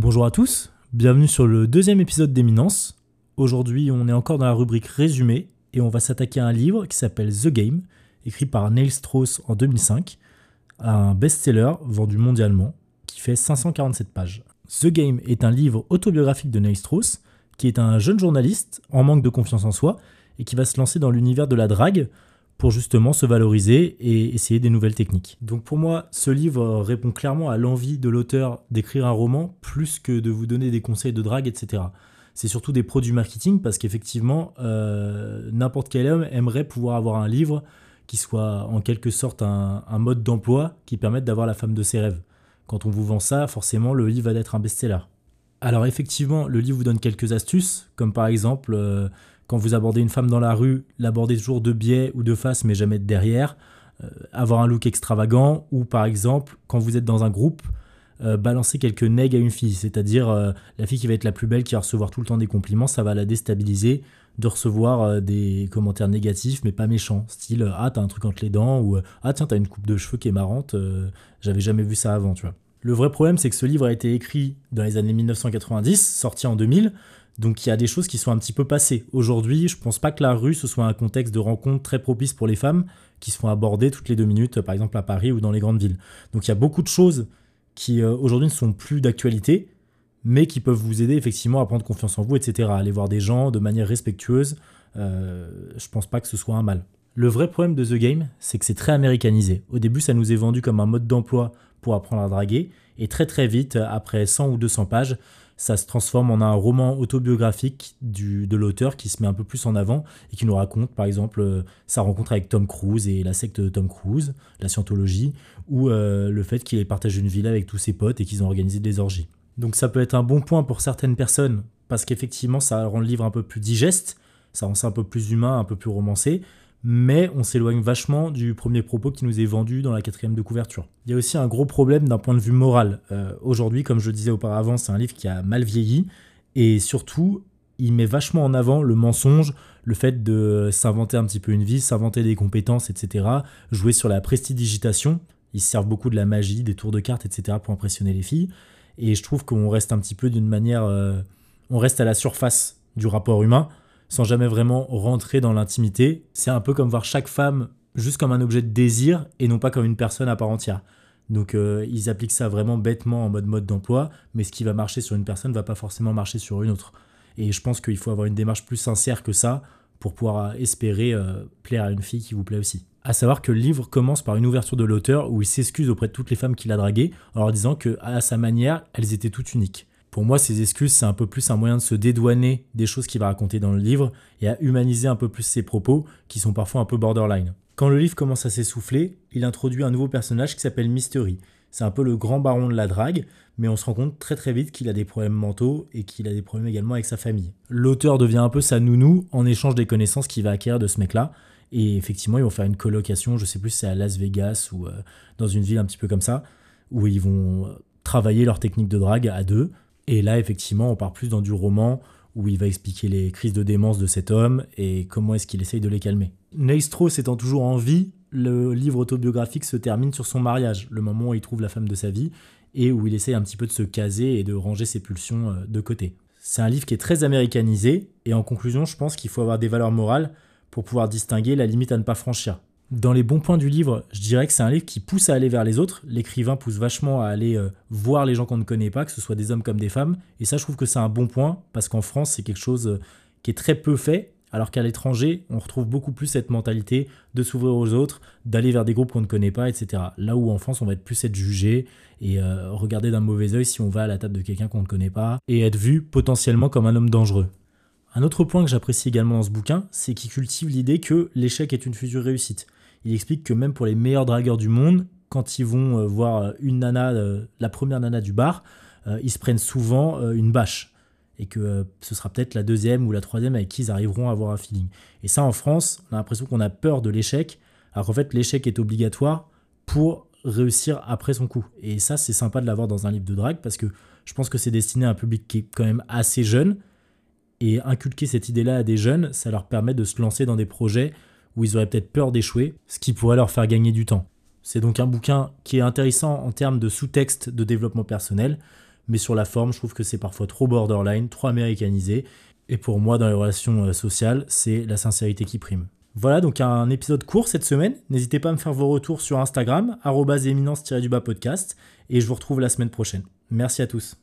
Bonjour à tous, bienvenue sur le deuxième épisode d'Éminence. Aujourd'hui, on est encore dans la rubrique résumé et on va s'attaquer à un livre qui s'appelle The Game, écrit par Neil Strauss en 2005, un best-seller vendu mondialement qui fait 547 pages. The Game est un livre autobiographique de Neil Strauss qui est un jeune journaliste en manque de confiance en soi et qui va se lancer dans l'univers de la drague pour justement se valoriser et essayer des nouvelles techniques. Donc pour moi, ce livre répond clairement à l'envie de l'auteur d'écrire un roman plus que de vous donner des conseils de drague, etc. C'est surtout des produits marketing parce qu'effectivement, euh, n'importe quel homme aimerait pouvoir avoir un livre qui soit en quelque sorte un, mode d'emploi qui permette d'avoir la femme de ses rêves. Quand on vous vend ça, forcément, le livre va être un best-seller. Alors effectivement, le livre vous donne quelques astuces, comme par exemple... Euh, quand vous abordez une femme dans la rue, l'aborder toujours de biais ou de face, mais jamais de derrière. Euh, avoir un look extravagant, ou par exemple, quand vous êtes dans un groupe, euh, balancer quelques nègres à une fille, c'est-à-dire euh, la fille qui va être la plus belle, qui va recevoir tout le temps des compliments, ça va la déstabiliser de recevoir des commentaires négatifs, mais pas méchants, style ah t'as un truc entre les dents ou ah tiens t'as une coupe de cheveux qui est marrante, j'avais jamais vu ça avant, tu vois. Le vrai problème, c'est que ce livre a été écrit dans les années 1990, sorti en 2000, donc il y a des choses qui sont un petit peu passées. Aujourd'hui, je pense pas que la rue ce soit un contexte de rencontre très propice pour les femmes qui se font aborder toutes les deux minutes, par exemple à Paris ou dans les grandes villes. Donc il y a beaucoup de choses qui euh, aujourd'hui ne sont plus d'actualité, mais qui peuvent vous aider effectivement à prendre confiance en vous, etc. Aller voir des gens de manière respectueuse. Euh, je pense pas que ce soit un mal. Le vrai problème de The Game, c'est que c'est très américanisé. Au début, ça nous est vendu comme un mode d'emploi pour apprendre à draguer, et très très vite, après 100 ou 200 pages, ça se transforme en un roman autobiographique du, de l'auteur qui se met un peu plus en avant et qui nous raconte par exemple euh, sa rencontre avec Tom Cruise et la secte de Tom Cruise, la scientologie, ou euh, le fait qu'il ait partagé une villa avec tous ses potes et qu'ils ont organisé des orgies. Donc ça peut être un bon point pour certaines personnes parce qu'effectivement ça rend le livre un peu plus digeste, ça rend ça un peu plus humain, un peu plus romancé, mais on s'éloigne vachement du premier propos qui nous est vendu dans la quatrième de couverture. Il y a aussi un gros problème d'un point de vue moral. Euh, aujourd'hui, comme je disais auparavant, c'est un livre qui a mal vieilli, et surtout, il met vachement en avant le mensonge, le fait de s'inventer un petit peu une vie, s'inventer des compétences, etc., jouer sur la prestidigitation. Ils servent beaucoup de la magie, des tours de cartes, etc., pour impressionner les filles. Et je trouve qu'on reste un petit peu d'une manière... Euh, on reste à la surface du rapport humain sans jamais vraiment rentrer dans l'intimité. C'est un peu comme voir chaque femme juste comme un objet de désir et non pas comme une personne à part entière. Donc euh, ils appliquent ça vraiment bêtement en mode mode d'emploi, mais ce qui va marcher sur une personne ne va pas forcément marcher sur une autre. Et je pense qu'il faut avoir une démarche plus sincère que ça pour pouvoir espérer euh, plaire à une fille qui vous plaît aussi. À savoir que le livre commence par une ouverture de l'auteur où il s'excuse auprès de toutes les femmes qu'il a draguées en leur disant que à sa manière, elles étaient toutes uniques. Pour moi, ces excuses, c'est un peu plus un moyen de se dédouaner des choses qu'il va raconter dans le livre et à humaniser un peu plus ses propos, qui sont parfois un peu borderline. Quand le livre commence à s'essouffler, il introduit un nouveau personnage qui s'appelle Mystery. C'est un peu le grand baron de la drague, mais on se rend compte très très vite qu'il a des problèmes mentaux et qu'il a des problèmes également avec sa famille. L'auteur devient un peu sa nounou en échange des connaissances qu'il va acquérir de ce mec-là. Et effectivement, ils vont faire une colocation, je sais plus si c'est à Las Vegas ou euh, dans une ville un petit peu comme ça, où ils vont euh, travailler leur technique de drague à deux. Et là, effectivement, on part plus dans du roman où il va expliquer les crises de démence de cet homme et comment est-ce qu'il essaye de les calmer. Neil Strauss étant toujours en vie, le livre autobiographique se termine sur son mariage, le moment où il trouve la femme de sa vie et où il essaye un petit peu de se caser et de ranger ses pulsions euh, de côté. C'est un livre qui est très américanisé et en conclusion, je pense qu'il faut avoir des valeurs morales pour pouvoir distinguer la limite à ne pas franchir. Dans les bons points du livre, je dirais que c'est un livre qui pousse à aller vers les autres. L'écrivain pousse vachement à aller euh, voir les gens qu'on ne connaît pas, que ce soit des hommes comme des femmes. Et ça, je trouve que c'est un bon point, parce qu'en France, c'est quelque chose euh, qui est très peu fait, alors qu'à l'étranger, on retrouve beaucoup plus cette mentalité de s'ouvrir aux autres, d'aller vers des groupes qu'on ne connaît pas, etc. Là où en France, on va être plus être jugé et euh, regarder d'un mauvais oeil si on va à la table de quelqu'un qu'on ne connaît pas, et être vu potentiellement comme un homme dangereux. Un autre point que j'apprécie également dans ce bouquin, c'est qu'il cultive l'idée que l'échec est une future réussite il explique que même pour les meilleurs dragueurs du monde, quand ils vont euh, voir euh, une nana, euh, la première nana du bar, ils se prennent souvent une bâche. Et que ce sera peut-être la deuxième ou la troisième avec qui ils arriveront à avoir un feeling. Et ça, en France, on a l'impression qu'on a peur de l'échec, alors qu'en fait, l'échec est obligatoire pour réussir après son coup. Et ça, c'est sympa de l'avoir dans un livre de drague parce que je pense que c'est destiné à un public qui est quand même assez jeune. Et inculquer cette idée-là à des jeunes, ça leur permet de se lancer dans des projets où ils auraient peut-être peur d'échouer, ce qui pourrait leur faire gagner du temps. C'est donc un bouquin qui est intéressant en termes de sous-texte de développement personnel, mais sur la forme, je trouve que c'est parfois trop borderline, trop américanisé. Et pour moi, dans les relations euh, sociales, c'est la sincérité qui prime. Voilà donc un épisode court cette semaine. N'hésitez pas à me faire vos retours sur Instagram, éminence-du-bas podcast, et je vous retrouve la semaine prochaine. Merci à tous.